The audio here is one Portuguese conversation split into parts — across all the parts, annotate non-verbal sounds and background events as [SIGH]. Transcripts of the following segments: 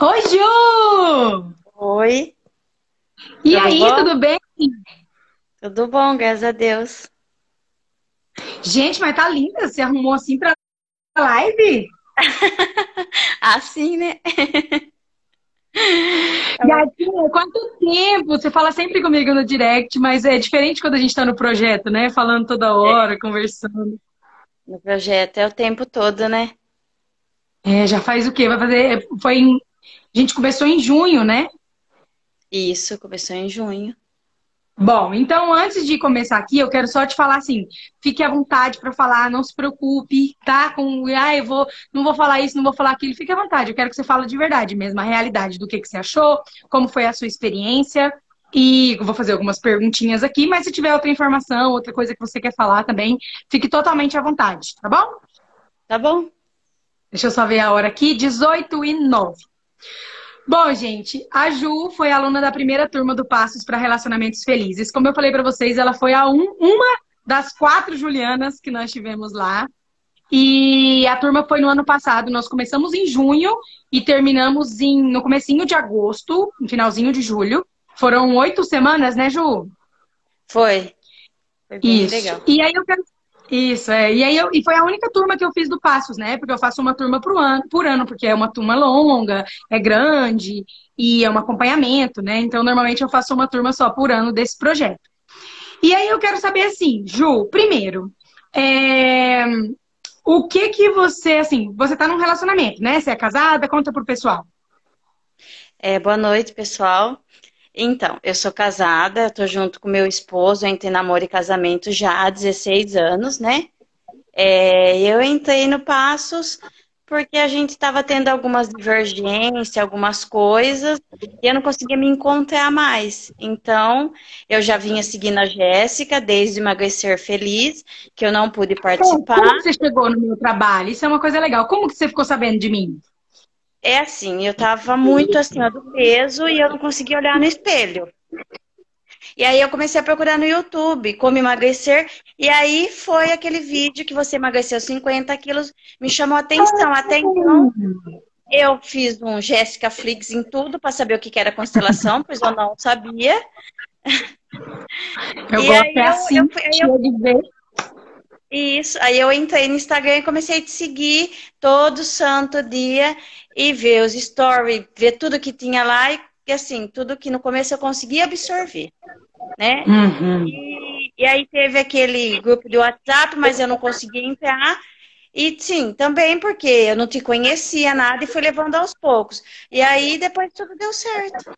Oi, Ju! Oi. E tudo aí, bom? tudo bem? Tudo bom, graças a Deus. Gente, mas tá linda. Você arrumou assim pra live? [LAUGHS] assim, né? [LAUGHS] Gatinha, quanto tempo? Você fala sempre comigo no direct, mas é diferente quando a gente tá no projeto, né? Falando toda hora, é. conversando. No projeto é o tempo todo, né? É, já faz o quê? Vai fazer. Foi em... A gente começou em junho, né? Isso, começou em junho. Bom, então antes de começar aqui, eu quero só te falar assim, fique à vontade para falar, não se preocupe, tá? Com, ah, eu vou, não vou falar isso, não vou falar aquilo, fique à vontade. Eu quero que você fale de verdade mesmo, a realidade do que, que você achou, como foi a sua experiência. E vou fazer algumas perguntinhas aqui, mas se tiver outra informação, outra coisa que você quer falar também, fique totalmente à vontade, tá bom? Tá bom. Deixa eu só ver a hora aqui, 18 e 9. Bom, gente, a Ju foi aluna da primeira turma do Passos para Relacionamentos Felizes. Como eu falei para vocês, ela foi a um, uma das quatro Julianas que nós tivemos lá. E a turma foi no ano passado. Nós começamos em junho e terminamos em, no comecinho de agosto, no finalzinho de julho. Foram oito semanas, né, Ju? Foi. Foi bem Isso. legal. E aí eu quero isso, é. E aí eu, e foi a única turma que eu fiz do Passos, né? Porque eu faço uma turma por ano, por ano, porque é uma turma longa, é grande e é um acompanhamento, né? Então, normalmente eu faço uma turma só por ano desse projeto. E aí eu quero saber assim, Ju, primeiro, é... o que que você, assim, você tá num relacionamento, né? Você é casada? Conta pro pessoal. É, boa noite, pessoal. Então, eu sou casada, estou junto com meu esposo, entre namoro e casamento já há 16 anos, né? É, eu entrei no Passos porque a gente estava tendo algumas divergências, algumas coisas, e eu não conseguia me encontrar mais. Então, eu já vinha seguindo a Jéssica desde emagrecer feliz, que eu não pude participar. Como, como você chegou no meu trabalho? Isso é uma coisa legal. Como que você ficou sabendo de mim? É assim, eu tava muito acima do peso e eu não conseguia olhar no espelho. E aí eu comecei a procurar no YouTube como emagrecer. E aí foi aquele vídeo que você emagreceu 50 quilos, me chamou a atenção. Até então, eu fiz um Jéssica Flix em tudo para saber o que era constelação, pois eu não sabia. Eu e gosto é assim, eu, eu, eu, ver. Isso, aí eu entrei no Instagram e comecei a te seguir todo santo dia e ver os stories, ver tudo que tinha lá e, assim, tudo que no começo eu conseguia absorver, né? Uhum. E, e, aí teve aquele grupo de WhatsApp, mas eu não conseguia entrar. E sim, também porque eu não te conhecia nada e fui levando aos poucos. E aí depois tudo deu certo.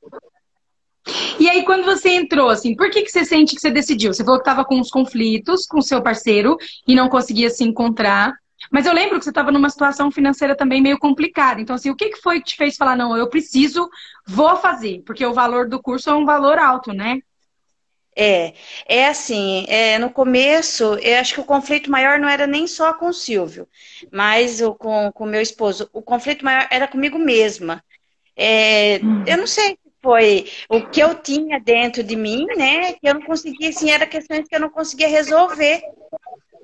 E aí, quando você entrou, assim, por que, que você sente que você decidiu? Você falou que estava com uns conflitos com seu parceiro e não conseguia se encontrar. Mas eu lembro que você estava numa situação financeira também meio complicada. Então, assim, o que, que foi que te fez falar, não, eu preciso, vou fazer? Porque o valor do curso é um valor alto, né? É, é assim, é, no começo, eu acho que o conflito maior não era nem só com o Silvio, mas o, com o meu esposo. O conflito maior era comigo mesma. É, hum. Eu não sei se foi o que eu tinha dentro de mim, né? Que eu não conseguia, assim, era questões que eu não conseguia resolver.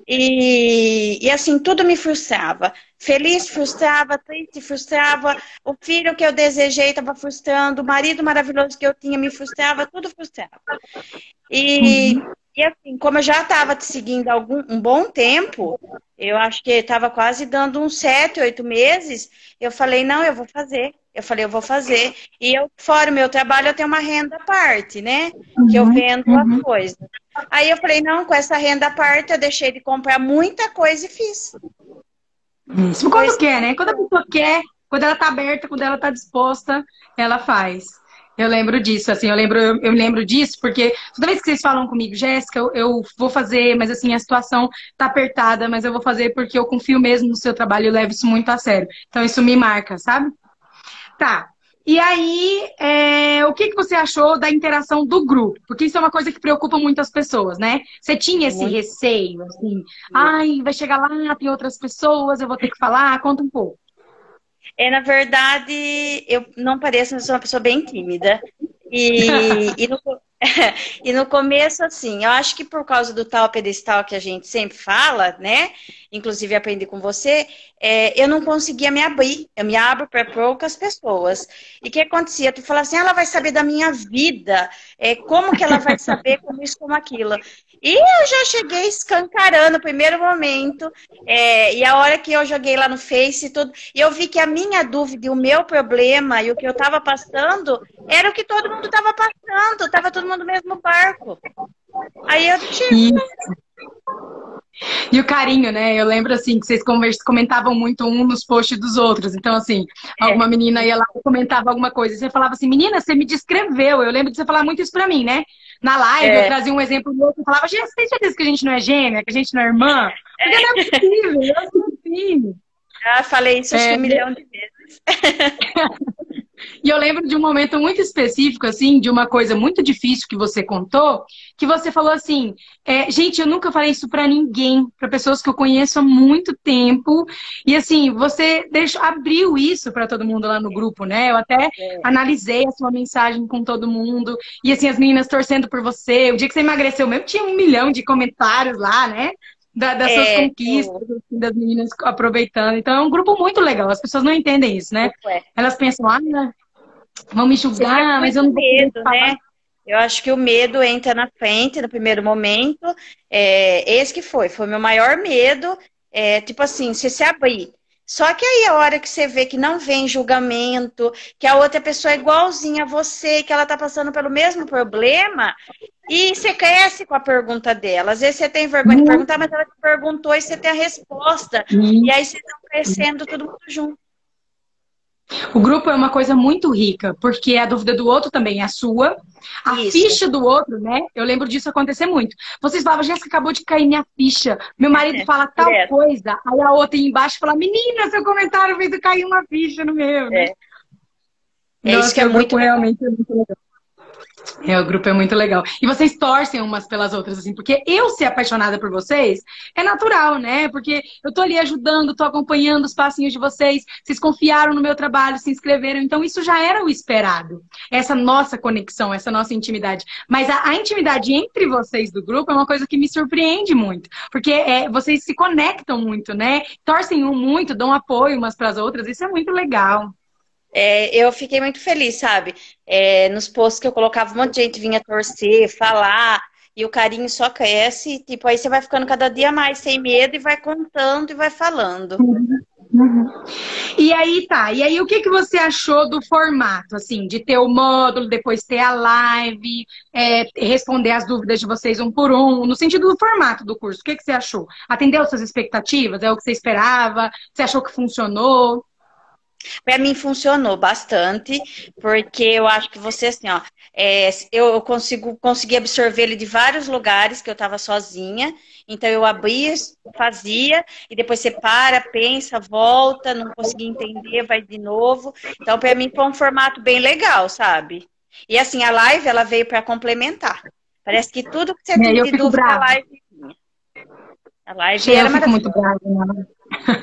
E, e assim, tudo me frustrava. Feliz frustrava, triste frustrava, o filho que eu desejei estava frustrando, o marido maravilhoso que eu tinha me frustrava, tudo frustrava. E, uhum. e assim, como eu já estava te seguindo algum, um bom tempo, eu acho que estava quase dando uns sete, oito meses, eu falei, não, eu vou fazer. Eu falei, eu vou fazer. E eu, fora o meu trabalho, eu tenho uma renda à parte, né? Que eu uhum, vendo uhum. as coisas. Aí eu falei, não, com essa renda à parte, eu deixei de comprar muita coisa e fiz. Isso, quando pois... quer, né? Quando a pessoa quer, quando ela tá aberta, quando ela tá disposta, ela faz. Eu lembro disso, assim, eu lembro, eu, eu lembro disso, porque toda vez que vocês falam comigo, Jéssica, eu, eu, vou fazer, mas assim, a situação tá apertada, mas eu vou fazer porque eu confio mesmo no seu trabalho e levo isso muito a sério. Então isso me marca, sabe? Tá. E aí, é, o que, que você achou da interação do grupo? Porque isso é uma coisa que preocupa muitas pessoas, né? Você tinha esse receio, assim, ai, vai chegar lá, tem outras pessoas, eu vou ter que falar, conta um pouco. É, na verdade, eu não pareço, mas sou uma pessoa bem tímida. E, [LAUGHS] e, no, [LAUGHS] e no começo, assim, eu acho que por causa do tal pedestal que a gente sempre fala, né? inclusive aprendi com você, é, eu não conseguia me abrir. Eu me abro para poucas pessoas. E o que acontecia? Tu falava assim, ah, ela vai saber da minha vida, é, como que ela vai saber como isso, como aquilo. E eu já cheguei escancarando no primeiro momento, é, e a hora que eu joguei lá no Face e tudo, e eu vi que a minha dúvida e o meu problema e o que eu estava passando era o que todo mundo estava passando, estava todo mundo no mesmo barco. Aí eu tipo. E o carinho, né? Eu lembro assim que vocês comentavam muito um nos posts dos outros. Então, assim, é. alguma menina ia lá e comentava alguma coisa. E você falava assim, menina, você me descreveu. Eu lembro de você falar muito isso pra mim, né? Na live, é. eu trazia um exemplo do outro e falava, gente, você tem certeza que a gente não é gêmea, que a gente não é irmã? Porque é. não é possível, eu assim. [LAUGHS] Ah, falei isso é, um milhão de vezes. [LAUGHS] E eu lembro de um momento muito específico, assim, de uma coisa muito difícil que você contou, que você falou assim: é, gente, eu nunca falei isso para ninguém, para pessoas que eu conheço há muito tempo. E assim, você deixou, abriu isso para todo mundo lá no grupo, né? Eu até é. analisei a sua mensagem com todo mundo. E assim, as meninas torcendo por você. O dia que você emagreceu mesmo, tinha um milhão de comentários lá, né? Da, das é, suas conquistas, assim, das meninas aproveitando. Então é um grupo muito legal. As pessoas não entendem isso, né? É. Elas pensam, ah, vão me julgar, mas eu não vou medo, né? Eu acho que o medo entra na frente no primeiro momento. É, esse que foi, foi meu maior medo. É, tipo assim, se se abrir. Só que aí a hora que você vê que não vem julgamento, que a outra pessoa é igualzinha a você, que ela tá passando pelo mesmo problema, e você cresce com a pergunta dela. Às vezes você tem vergonha de perguntar, mas ela te perguntou e você tem a resposta. E aí vocês estão crescendo todo mundo junto. O grupo é uma coisa muito rica, porque a dúvida do outro também é a sua. A Isso. ficha do outro, né? Eu lembro disso acontecer muito. Vocês falavam, Jéssica, acabou de cair minha ficha. Meu marido fala tal é. coisa, aí a outra embaixo fala, menina, seu comentário fez cair uma ficha no meu. Né? É. É isso que é muito realmente é muito legal. É, o grupo é muito legal. E vocês torcem umas pelas outras, assim, porque eu ser apaixonada por vocês é natural, né? Porque eu tô ali ajudando, tô acompanhando os passinhos de vocês, vocês confiaram no meu trabalho, se inscreveram, então isso já era o esperado. Essa nossa conexão, essa nossa intimidade. Mas a, a intimidade entre vocês do grupo é uma coisa que me surpreende muito, porque é, vocês se conectam muito, né? Torcem um muito, dão apoio umas para as outras, isso é muito legal. É, eu fiquei muito feliz, sabe? É, nos posts que eu colocava, um monte de gente vinha torcer, falar, e o carinho só cresce, tipo, aí você vai ficando cada dia mais sem medo e vai contando e vai falando. Uhum. Uhum. E aí tá, e aí o que, que você achou do formato, assim, de ter o módulo, depois ter a live, é, responder as dúvidas de vocês um por um, no sentido do formato do curso, o que, que você achou? Atendeu suas expectativas? É o que você esperava? Você achou que funcionou? Para mim funcionou bastante, porque eu acho que você, assim, ó, é, eu consigo conseguir absorver ele de vários lugares que eu estava sozinha. Então eu abria, fazia, e depois você para, pensa, volta, não conseguia entender, vai de novo. Então, para mim foi um formato bem legal, sabe? E assim, a live ela veio para complementar. Parece que tudo que você é, tem de dúvida, a live. A live era [LAUGHS] eu fico muito brava, né?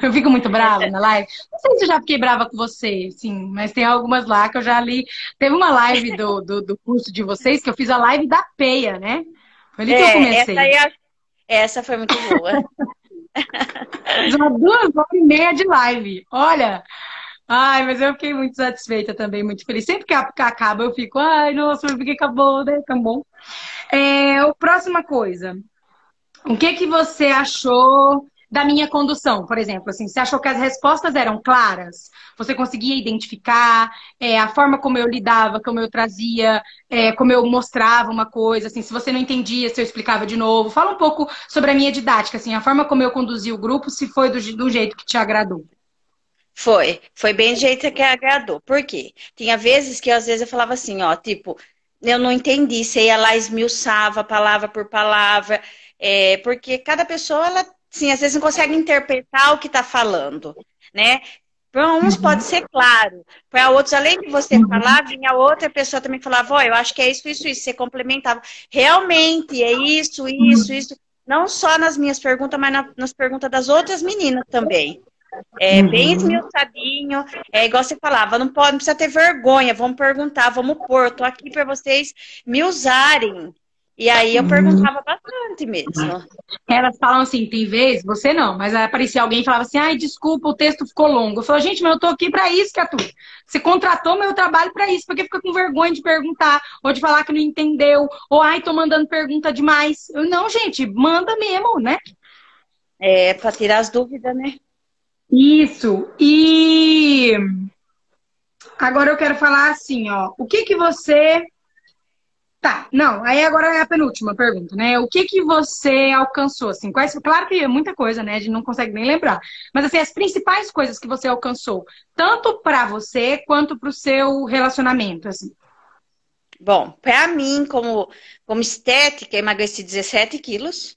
Eu fico muito brava na live. Não sei se eu já fiquei brava com você, sim, mas tem algumas lá que eu já li. Teve uma live do, do, do curso de vocês que eu fiz a live da peia, né? Foi ali é, que eu é, comecei. Essa, essa foi muito boa. [LAUGHS] já duas horas e meia de live. Olha. Ai, mas eu fiquei muito satisfeita também, muito feliz. Sempre que acaba, eu fico, ai, nossa, por que acabou, né? Bom. É, a próxima coisa. O que que você achou da minha condução, por exemplo, assim, você achou que as respostas eram claras? Você conseguia identificar é, a forma como eu lidava, como eu trazia, é, como eu mostrava uma coisa, assim, se você não entendia, se eu explicava de novo. Fala um pouco sobre a minha didática, assim, a forma como eu conduzi o grupo, se foi do, do jeito que te agradou. Foi, foi bem do jeito que agradou. Por quê? Tinha vezes que às vezes eu falava assim, ó, tipo, eu não entendi, você ia lá esmiuçava palavra por palavra, é, porque cada pessoa, ela sim, às vezes não consegue interpretar o que está falando, né? Para uns uhum. pode ser claro, para outros, além de você uhum. falar, vinha outra pessoa também falava, ó, eu acho que é isso, isso, isso, você complementava. Realmente, é isso, isso, uhum. isso. Não só nas minhas perguntas, mas na, nas perguntas das outras meninas também. É bem esmiuçadinho, é igual você falava, não pode, não precisa ter vergonha, vamos perguntar, vamos pôr, tô aqui para vocês me usarem, E aí eu uhum. perguntava bastante mesmo. Elas falam assim, tem vezes, você não, mas aparecia alguém e falava assim, ai, desculpa, o texto ficou longo. Eu falo, gente, mas eu tô aqui para isso, Catu. Você contratou meu trabalho para isso, porque fica com vergonha de perguntar, ou de falar que não entendeu, ou ai, tô mandando pergunta demais. Eu, não, gente, manda mesmo, né? É, para tirar as dúvidas, né? Isso. E agora eu quero falar assim, ó, o que que você Tá, não, aí agora é a penúltima pergunta, né? O que que você alcançou, assim? Quais, claro que é muita coisa, né? A gente não consegue nem lembrar. Mas, assim, as principais coisas que você alcançou, tanto para você quanto para o seu relacionamento, assim. Bom, para mim, como, como estética, emagreci 17 quilos.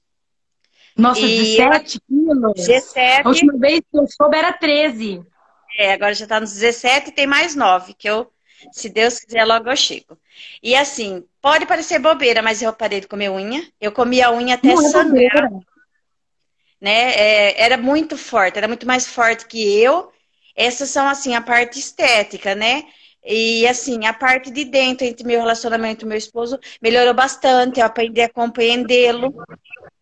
Nossa, e 17 quilos? 17. A última vez que eu soube era 13. É, agora já tá nos 17 e tem mais 9, que eu se Deus quiser, logo eu chego. E assim, pode parecer bobeira, mas eu parei de comer unha. Eu comia a unha até Não, é sangrar. É né? É, era muito forte, era muito mais forte que eu. Essas são, assim, a parte estética, né? E, assim, a parte de dentro, entre meu relacionamento e meu esposo, melhorou bastante. Eu aprendi a compreendê-lo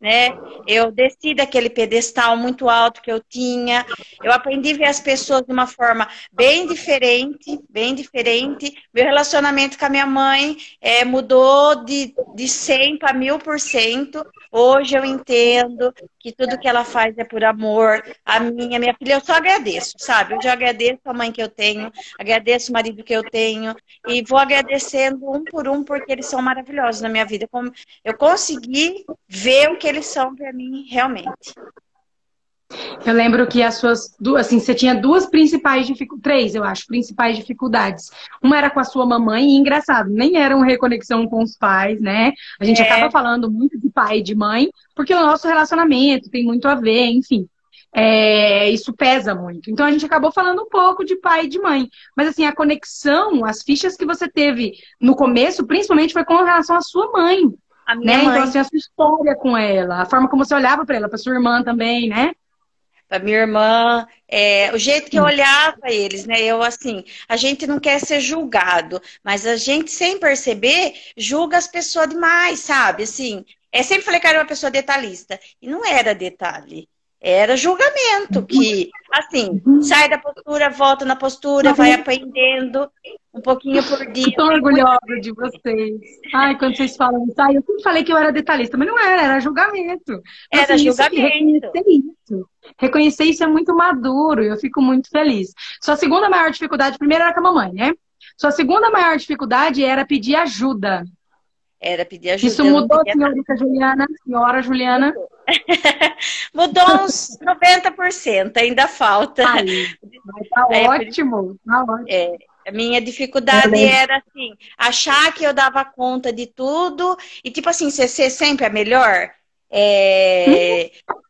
né? Eu desci daquele pedestal muito alto que eu tinha. Eu aprendi a ver as pessoas de uma forma bem diferente, bem diferente. Meu relacionamento com a minha mãe é, mudou de, de 100 para mil por cento. Hoje eu entendo que tudo que ela faz é por amor. A minha, minha filha, eu só agradeço, sabe? Eu já agradeço a mãe que eu tenho, agradeço o marido que eu tenho e vou agradecendo um por um porque eles são maravilhosos na minha vida. Eu consegui ver o que eles são para mim realmente. Eu lembro que as suas duas, assim, você tinha duas principais dificuldades, três, eu acho, principais dificuldades. Uma era com a sua mamãe, e engraçado, nem era uma reconexão com os pais, né? A gente é. acaba falando muito de pai e de mãe, porque o nosso relacionamento tem muito a ver, enfim. É, isso pesa muito. Então a gente acabou falando um pouco de pai e de mãe. Mas assim, a conexão, as fichas que você teve no começo, principalmente foi com relação à sua mãe. A minha né? mãe. Então, assim, a sua história com ela, a forma como você olhava para ela, para sua irmã também, né? Para minha irmã, é, o jeito que eu olhava eles, né? Eu assim, a gente não quer ser julgado, mas a gente sem perceber julga as pessoas demais, sabe? Assim, é sempre falei que era uma pessoa detalhista e não era detalhe. Era julgamento, que, assim, sai da postura, volta na postura, vai aprendendo um pouquinho por dia. Estou orgulhosa de vocês. Ai, quando vocês falam isso, ai, eu sempre falei que eu era detalhista, mas não era, era julgamento. Era assim, julgamento. Isso, reconhecer isso. Reconhecer isso é muito maduro eu fico muito feliz. Sua segunda maior dificuldade, primeiro era com a mamãe, né? Sua segunda maior dificuldade era pedir ajuda. Era pedir ajuda. Isso mudou, senhorita Juliana? Senhora Juliana? [LAUGHS] mudou uns 90%, ainda falta. Aí, tá é, ótimo, tá ótimo. É, a minha dificuldade era assim, achar que eu dava conta de tudo e tipo assim, ser, ser sempre a melhor. É... Uhum.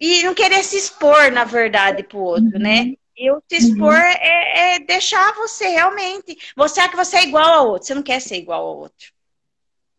E não querer se expor, na verdade, pro outro, né? uhum. né? E o se expor uhum. é, é, deixar você realmente. Você acha que você é igual ao outro, você não quer ser igual ao outro.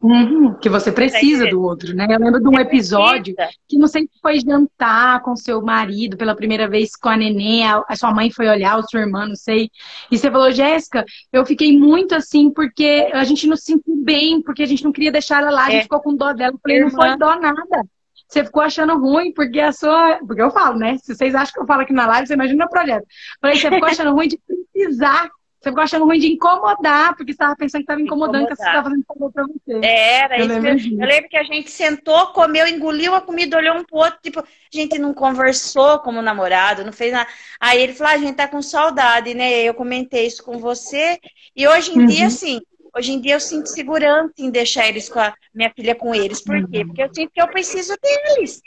Uhum, que você precisa do outro, né? Eu lembro de um episódio que não sei se foi jantar com seu marido pela primeira vez com a neném, a, a sua mãe foi olhar, ou sua irmã, não sei. E você falou, Jéssica, eu fiquei muito assim porque a gente não se sentiu bem, porque a gente não queria deixar ela lá, a gente é. ficou com dó dela. Eu falei, não foi dó nada. Você ficou achando ruim porque a sua. Porque eu falo, né? Se vocês acham que eu falo aqui na live, você imagina o projeto. Eu falei, você ficou achando ruim de precisar você ficou achando ruim de incomodar, porque você estava pensando que estava incomodando, que você estava fazendo favor para você. Era, eu, lembro que, eu lembro que a gente sentou, comeu, engoliu a comida, olhou um pro outro, tipo, a gente não conversou como namorado, não fez nada. Aí ele falou, ah, a gente tá com saudade, né? Eu comentei isso com você, e hoje em uhum. dia, assim, hoje em dia eu sinto segurança em deixar eles com a minha filha com eles. Por quê? Uhum. Porque eu sinto que eu preciso deles.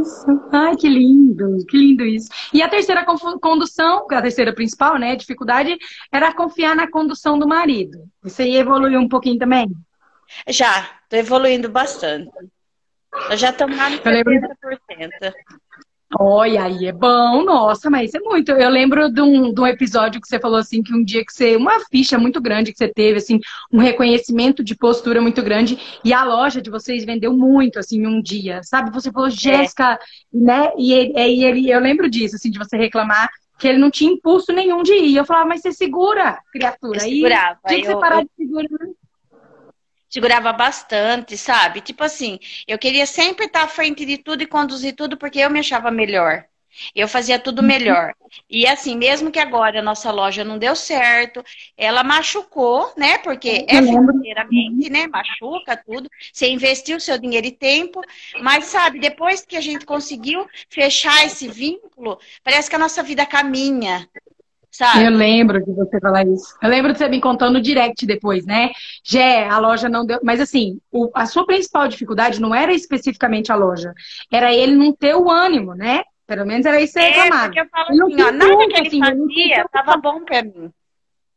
Isso. Ai, que lindo, que lindo isso. E a terceira condução, a terceira principal, né, dificuldade, era confiar na condução do marido. Você evoluiu um pouquinho também? Já, tô evoluindo bastante. Eu já estamos lá no 70%. Olha, aí é bom, nossa, mas é muito. Eu lembro de um, de um episódio que você falou assim, que um dia que você. Uma ficha muito grande que você teve, assim, um reconhecimento de postura muito grande, e a loja de vocês vendeu muito, assim, um dia, sabe? Você falou, é. Jéssica, é. né? E ele, e ele, eu lembro disso, assim, de você reclamar que ele não tinha impulso nenhum de ir. Eu falava, mas você segura, criatura. Eu segurava. Aí tinha que você parar eu... de segurar. Segurava bastante, sabe? Tipo assim, eu queria sempre estar à frente de tudo e conduzir tudo porque eu me achava melhor. Eu fazia tudo uhum. melhor. E assim, mesmo que agora a nossa loja não deu certo, ela machucou, né? Porque é financeiramente, né? Machuca tudo. Você investiu seu dinheiro e tempo, mas sabe, depois que a gente conseguiu fechar esse vínculo, parece que a nossa vida caminha. Sabe? Eu lembro de você falar isso. Eu lembro de você me contando no direct depois, né? Jé, a loja não deu. Mas assim, o... a sua principal dificuldade não era especificamente a loja, era ele não ter o ânimo, né? Pelo menos era isso que você é, eu falo assim, ó, nada que ele assim, fazia tava bom pra mim.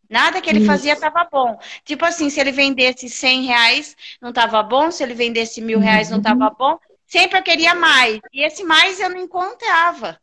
Nada que ele isso. fazia tava bom. Tipo assim, se ele vendesse 100 reais, não tava bom. Se ele vendesse mil reais, não tava uhum. bom. Sempre eu queria mais. E esse mais eu não encontrava.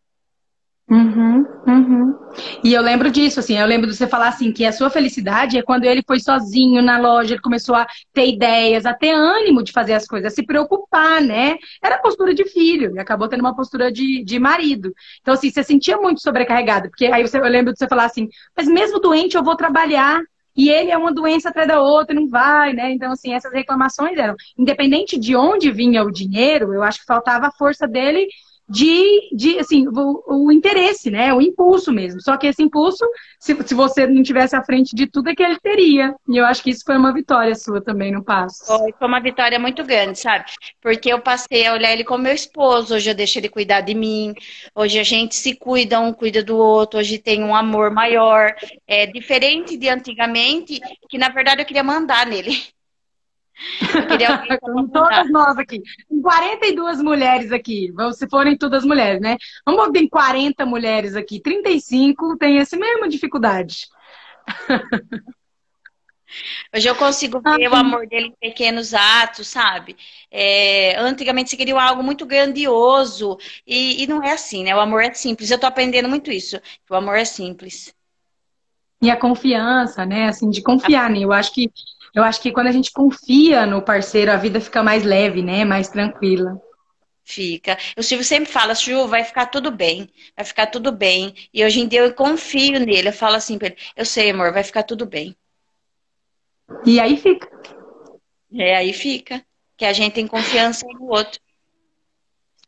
Uhum, uhum. E eu lembro disso, assim, eu lembro de você falar assim, que a sua felicidade é quando ele foi sozinho na loja, ele começou a ter ideias, a ter ânimo de fazer as coisas, a se preocupar, né? Era postura de filho, e acabou tendo uma postura de, de marido. Então, assim, você sentia muito sobrecarregado, porque aí você, eu lembro de você falar assim, mas mesmo doente eu vou trabalhar, e ele é uma doença atrás da outra, não vai, né? Então, assim, essas reclamações eram, independente de onde vinha o dinheiro, eu acho que faltava a força dele de, de assim, o, o, interesse, né? O impulso mesmo. Só que esse impulso, se, se você não tivesse à frente de tudo, é que ele teria. E eu acho que isso foi uma vitória sua também no passo. Foi, foi uma vitória muito grande, sabe? Porque eu passei a olhar ele como meu esposo, hoje eu deixo ele cuidar de mim, hoje a gente se cuida, um cuida do outro, hoje tem um amor maior. É diferente de antigamente, que na verdade eu queria mandar nele. [LAUGHS] Com todas nós aqui. Tem 42 mulheres aqui. Se forem todas mulheres, né? Vamos tem 40 mulheres aqui. 35 tem essa mesma dificuldade. [LAUGHS] Hoje eu consigo ver ah, o amor dele em pequenos atos, sabe? É, antigamente se queria algo muito grandioso e, e, não é assim, né? O amor é simples. Eu tô aprendendo muito isso. o amor é simples. E a confiança, né? Assim, de confiar, né? Eu acho que eu acho que quando a gente confia no parceiro, a vida fica mais leve, né? Mais tranquila. Fica. O Silvio sempre fala, Ju, vai ficar tudo bem, vai ficar tudo bem. E hoje em dia eu confio nele, eu falo assim pra ele, eu sei, amor, vai ficar tudo bem. E aí fica. É, aí fica. Que a gente tem confiança no outro.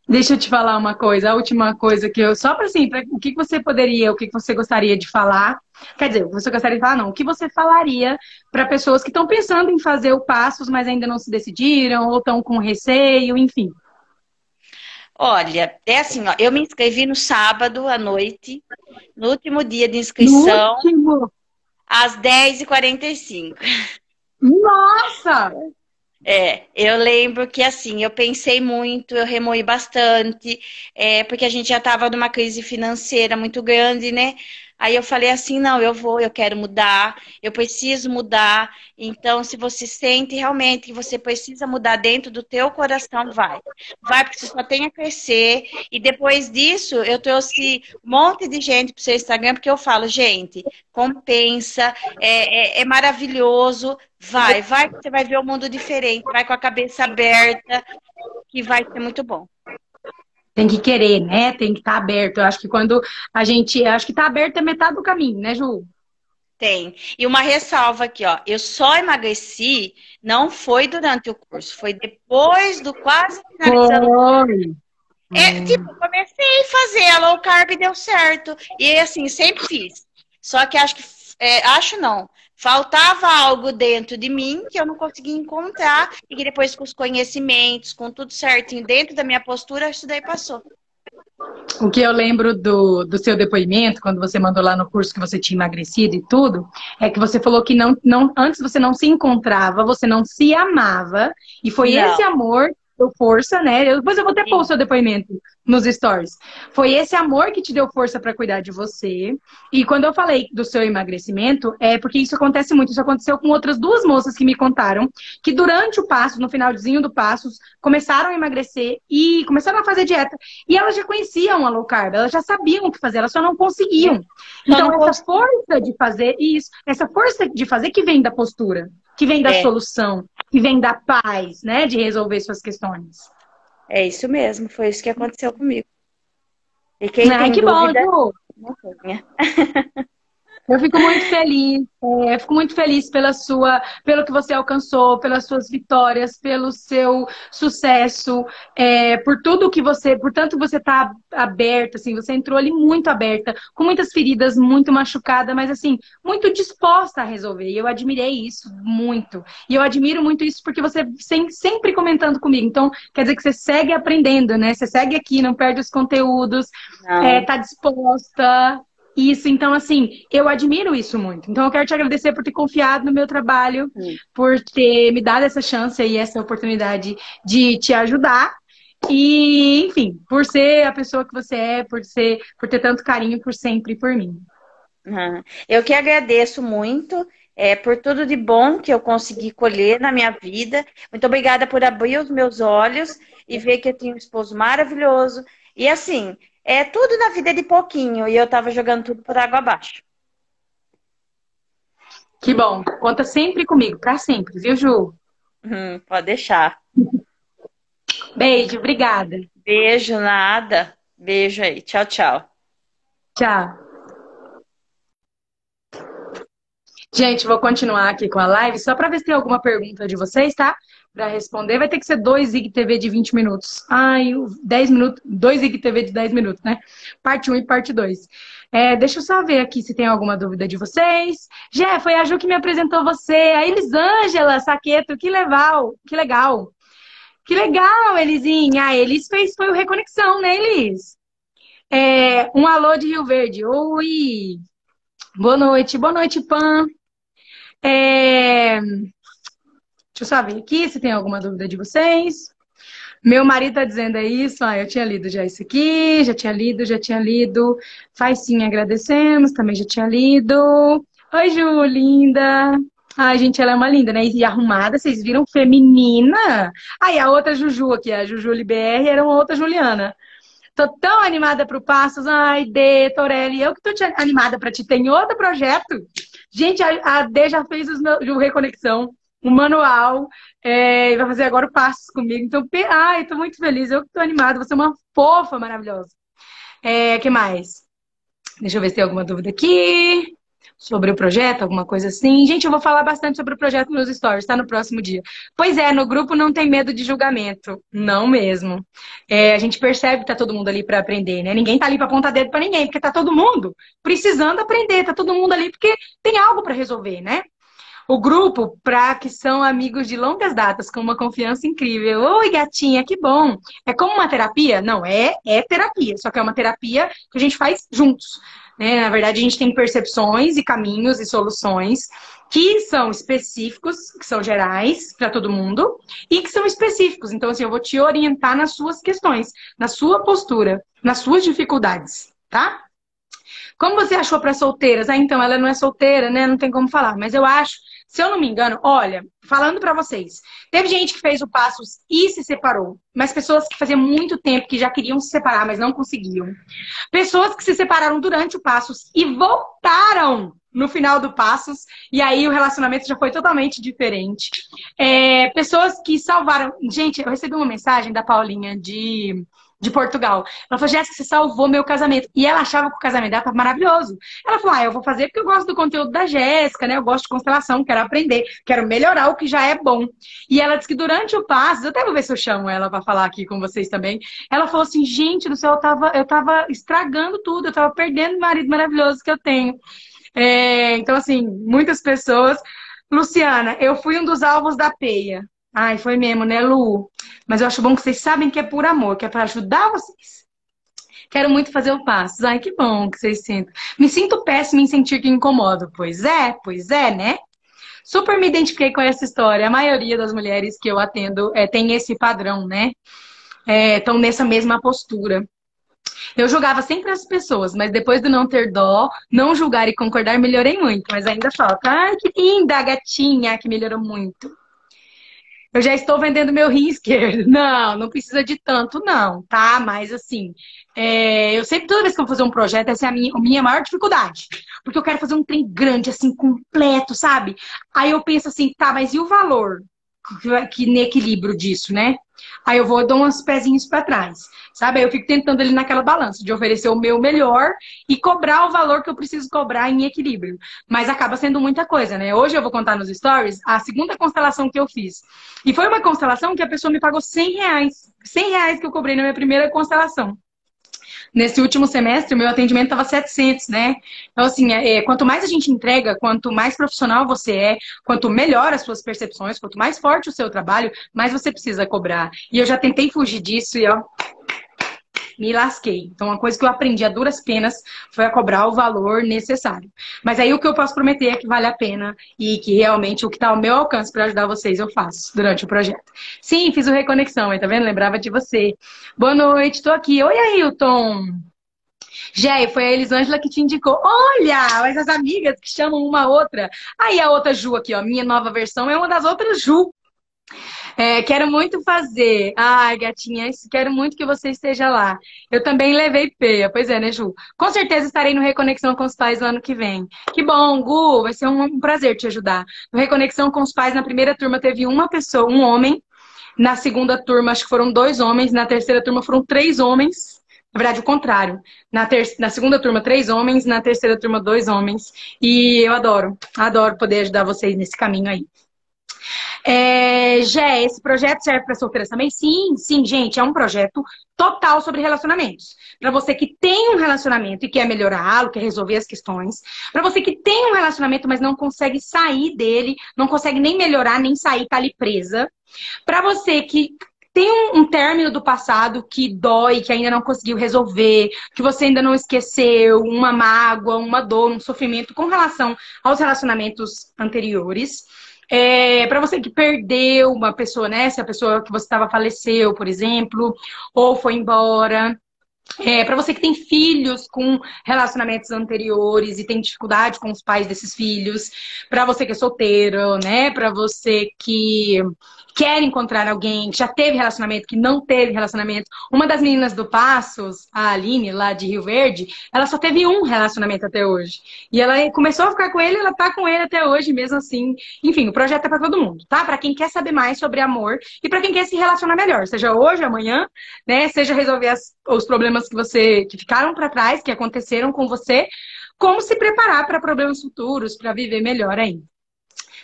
Deixa eu te falar uma coisa, a última coisa que eu. Só para assim, pra, o que você poderia, o que você gostaria de falar. Quer dizer, o que você gostaria de falar, não. O que você falaria para pessoas que estão pensando em fazer o passos, mas ainda não se decidiram, ou estão com receio, enfim. Olha, é assim, ó, eu me inscrevi no sábado à noite, no último dia de inscrição, às 10h45. Nossa! É, eu lembro que assim, eu pensei muito, eu remoí bastante, é, porque a gente já estava numa crise financeira muito grande, né? Aí eu falei assim, não, eu vou, eu quero mudar, eu preciso mudar. Então, se você sente realmente que você precisa mudar dentro do teu coração, vai. Vai, porque você só tem a crescer. E depois disso, eu trouxe um monte de gente para o seu Instagram, porque eu falo, gente, compensa, é, é, é maravilhoso, vai, vai, você vai ver o um mundo diferente, vai com a cabeça aberta, que vai ser muito bom tem que querer, né? Tem que estar tá aberto. Eu acho que quando a gente. Acho que está aberto é metade do caminho, né, Ju? Tem. E uma ressalva aqui, ó. Eu só emagreci, não foi durante o curso, foi depois do quase finalizando o curso. É, tipo, comecei a fazer a low carb e deu certo. E assim, sempre fiz. Só que acho que. É, acho não faltava algo dentro de mim que eu não conseguia encontrar e que depois com os conhecimentos, com tudo certinho dentro da minha postura, isso daí passou. O que eu lembro do, do seu depoimento, quando você mandou lá no curso que você tinha emagrecido e tudo, é que você falou que não, não, antes você não se encontrava, você não se amava, e foi não. esse amor deu força, né? Depois eu vou até pôr o seu depoimento nos stories. Foi esse amor que te deu força para cuidar de você. E quando eu falei do seu emagrecimento, é porque isso acontece muito. Isso aconteceu com outras duas moças que me contaram que durante o passo, no finalzinho do passo, começaram a emagrecer e começaram a fazer dieta. E elas já conheciam a low carb, elas já sabiam o que fazer, elas só não conseguiam. Então, essa força de fazer isso, essa força de fazer que vem da postura, que vem da é. solução, que vem da paz, né? De resolver suas questões. É isso mesmo, foi isso que aconteceu comigo. E quem Ai, que dúvida, bom, Ju. [LAUGHS] Eu fico muito feliz, é, fico muito feliz pela sua, pelo que você alcançou, pelas suas vitórias, pelo seu sucesso, é, por tudo que você, por tanto você tá aberta, assim, você entrou ali muito aberta, com muitas feridas, muito machucada, mas assim, muito disposta a resolver. E eu admirei isso muito. E eu admiro muito isso porque você sempre comentando comigo. Então, quer dizer que você segue aprendendo, né? Você segue aqui, não perde os conteúdos, é, tá disposta, isso, então, assim, eu admiro isso muito. Então, eu quero te agradecer por ter confiado no meu trabalho, Sim. por ter me dado essa chance e essa oportunidade de te ajudar. E, enfim, por ser a pessoa que você é, por ser, por ter tanto carinho por sempre por mim. Uhum. Eu que agradeço muito é, por tudo de bom que eu consegui colher na minha vida. Muito obrigada por abrir os meus olhos e ver que eu tenho um esposo maravilhoso. E assim, é tudo na vida de pouquinho e eu tava jogando tudo por água abaixo. Que bom. Conta sempre comigo, para sempre, viu, Ju? Hum, pode deixar. Beijo, obrigada. Beijo, nada. Beijo aí. Tchau, tchau. Tchau. Gente, vou continuar aqui com a live só para ver se tem alguma pergunta de vocês, tá? Para responder, vai ter que ser dois IGTV de 20 minutos. Ai, 10 minutos, dois IGTV de 10 minutos, né? Parte 1 e parte 2. É, deixa eu só ver aqui se tem alguma dúvida de vocês. Jé, foi a Ju que me apresentou você. A Elisângela Saqueto, que legal, que legal. Que legal, Elisinha. A Elis fez, foi o Reconexão, né, Elis? É, um alô de Rio Verde. Oi! Boa noite, boa noite, Pan. É, Deixa eu só ver aqui se tem alguma dúvida de vocês. Meu marido tá dizendo é isso. Ah, eu tinha lido já isso aqui, já tinha lido, já tinha lido. Faz sim, agradecemos, também já tinha lido. Oi, Ju, linda. Ai, gente, ela é uma linda, né? E arrumada, vocês viram feminina? Aí a outra Juju aqui, a Juju LBR, era uma outra Juliana. Tô tão animada pro Passos. Ai, Dê, Torelli, eu que tô animada para te ter em outro projeto. Gente, a, a Dê já fez os meus, o Reconexão um manual é, e vai fazer agora o Passos comigo. Então, ai, tô muito feliz, eu tô animada, você é uma fofa maravilhosa. É, que mais? Deixa eu ver se tem alguma dúvida aqui sobre o projeto, alguma coisa assim. Gente, eu vou falar bastante sobre o projeto nos stories, tá? No próximo dia. Pois é, no grupo não tem medo de julgamento. Não mesmo. É, a gente percebe que tá todo mundo ali para aprender, né? Ninguém tá ali para apontar dedo para ninguém, porque tá todo mundo precisando aprender, tá todo mundo ali porque tem algo para resolver, né? O grupo, para que são amigos de longas datas, com uma confiança incrível. Oi, gatinha, que bom. É como uma terapia? Não, é, é terapia, só que é uma terapia que a gente faz juntos. Né? Na verdade, a gente tem percepções e caminhos e soluções que são específicos, que são gerais para todo mundo, e que são específicos. Então, assim, eu vou te orientar nas suas questões, na sua postura, nas suas dificuldades, tá? Como você achou para solteiras? Ah, então, ela não é solteira, né? Não tem como falar. Mas eu acho se eu não me engano, olha, falando para vocês, teve gente que fez o Passos e se separou, mas pessoas que faziam muito tempo que já queriam se separar, mas não conseguiam. Pessoas que se separaram durante o Passos e voltaram no final do Passos, e aí o relacionamento já foi totalmente diferente. É, pessoas que salvaram. Gente, eu recebi uma mensagem da Paulinha de de Portugal. Ela falou, Jéssica, você salvou meu casamento. E ela achava que o casamento dela estava maravilhoso. Ela falou, ah, eu vou fazer porque eu gosto do conteúdo da Jéssica, né? Eu gosto de constelação, quero aprender, quero melhorar o que já é bom. E ela disse que durante o passo, eu até vou ver se eu chamo ela para falar aqui com vocês também. Ela falou assim, gente do céu, eu tava, eu tava estragando tudo, eu tava perdendo o marido maravilhoso que eu tenho. É, então, assim, muitas pessoas. Luciana, eu fui um dos alvos da peia. Ai, foi mesmo, né, Lu? Mas eu acho bom que vocês sabem que é por amor, que é para ajudar vocês. Quero muito fazer o passo. Ai, que bom que vocês sintam. Me sinto péssima em sentir que incomodo. Pois é, pois é, né? Super me identifiquei com essa história. A maioria das mulheres que eu atendo é, tem esse padrão, né? Estão é, nessa mesma postura. Eu julgava sempre as pessoas, mas depois de não ter dó, não julgar e concordar, melhorei muito. Mas ainda falta. Ai, que linda, gatinha, que melhorou muito eu já estou vendendo meu rim esquerdo. [LAUGHS] Não, não precisa de tanto, não, tá? Mas assim, é, eu sempre, toda vez que eu vou fazer um projeto, essa é a minha, a minha maior dificuldade. Porque eu quero fazer um trem grande, assim, completo, sabe? Aí eu penso assim, tá, mas e o valor? que em equilíbrio disso, né? Aí eu vou dar uns pezinhos para trás, sabe? Aí eu fico tentando ali naquela balança de oferecer o meu melhor e cobrar o valor que eu preciso cobrar em equilíbrio. Mas acaba sendo muita coisa, né? Hoje eu vou contar nos stories a segunda constelação que eu fiz. E foi uma constelação que a pessoa me pagou 100 reais. 100 reais que eu cobrei na minha primeira constelação. Nesse último semestre, o meu atendimento estava 700, né? Então, assim, é, quanto mais a gente entrega, quanto mais profissional você é, quanto melhor as suas percepções, quanto mais forte o seu trabalho, mais você precisa cobrar. E eu já tentei fugir disso e, ó, me lasquei. Então, uma coisa que eu aprendi a duras penas foi a cobrar o valor necessário. Mas aí o que eu posso prometer é que vale a pena e que realmente o que está ao meu alcance para ajudar vocês eu faço durante o projeto. Sim, fiz o Reconexão, aí, tá vendo? Lembrava de você. Boa noite, estou aqui. Oi, Ailton. Jé, foi a Elisângela que te indicou. Olha, mas as amigas que chamam uma outra. Aí a outra Ju aqui, ó. Minha nova versão é uma das outras Ju. É, quero muito fazer. Ai, gatinha, quero muito que você esteja lá. Eu também levei peia. Pois é, né, Ju? Com certeza estarei no Reconexão com os Pais no ano que vem. Que bom, Gu, vai ser um prazer te ajudar. No Reconexão com os Pais, na primeira turma, teve uma pessoa, um homem. Na segunda turma, acho que foram dois homens. Na terceira turma, foram três homens. Na verdade, o contrário. Na, ter... na segunda turma, três homens. Na terceira turma, dois homens. E eu adoro, adoro poder ajudar vocês nesse caminho aí. É, esse projeto serve para solteiras também? Sim, sim, gente, é um projeto total sobre relacionamentos. Para você que tem um relacionamento e quer melhorá-lo, quer resolver as questões. Para você que tem um relacionamento, mas não consegue sair dele, não consegue nem melhorar, nem sair, tá ali presa. Para você que tem um, um, término do passado que dói, que ainda não conseguiu resolver, que você ainda não esqueceu, uma mágoa, uma dor, um sofrimento com relação aos relacionamentos anteriores. É, para você que perdeu uma pessoa, né? Se a pessoa que você estava faleceu, por exemplo, ou foi embora. É, para você que tem filhos com relacionamentos anteriores e tem dificuldade com os pais desses filhos, para você que é solteiro, né? Para você que quer encontrar alguém que já teve relacionamento, que não teve relacionamento. Uma das meninas do Passos, a Aline, lá de Rio Verde, ela só teve um relacionamento até hoje. E ela começou a ficar com ele, ela tá com ele até hoje, mesmo assim. Enfim, o projeto é para todo mundo, tá? Para quem quer saber mais sobre amor e para quem quer se relacionar melhor, seja hoje, amanhã, né? Seja resolver as, os problemas que você que ficaram para trás, que aconteceram com você, como se preparar para problemas futuros, para viver melhor ainda.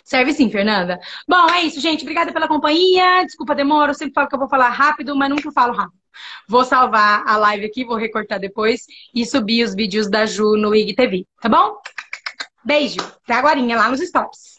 Serve sim, Fernanda. Bom, é isso, gente. Obrigada pela companhia. Desculpa a demora. Eu sempre falo que eu vou falar rápido, mas nunca falo rápido. Vou salvar a live aqui, vou recortar depois e subir os vídeos da Ju no IGTV, tá bom? Beijo. Até agora lá nos stops.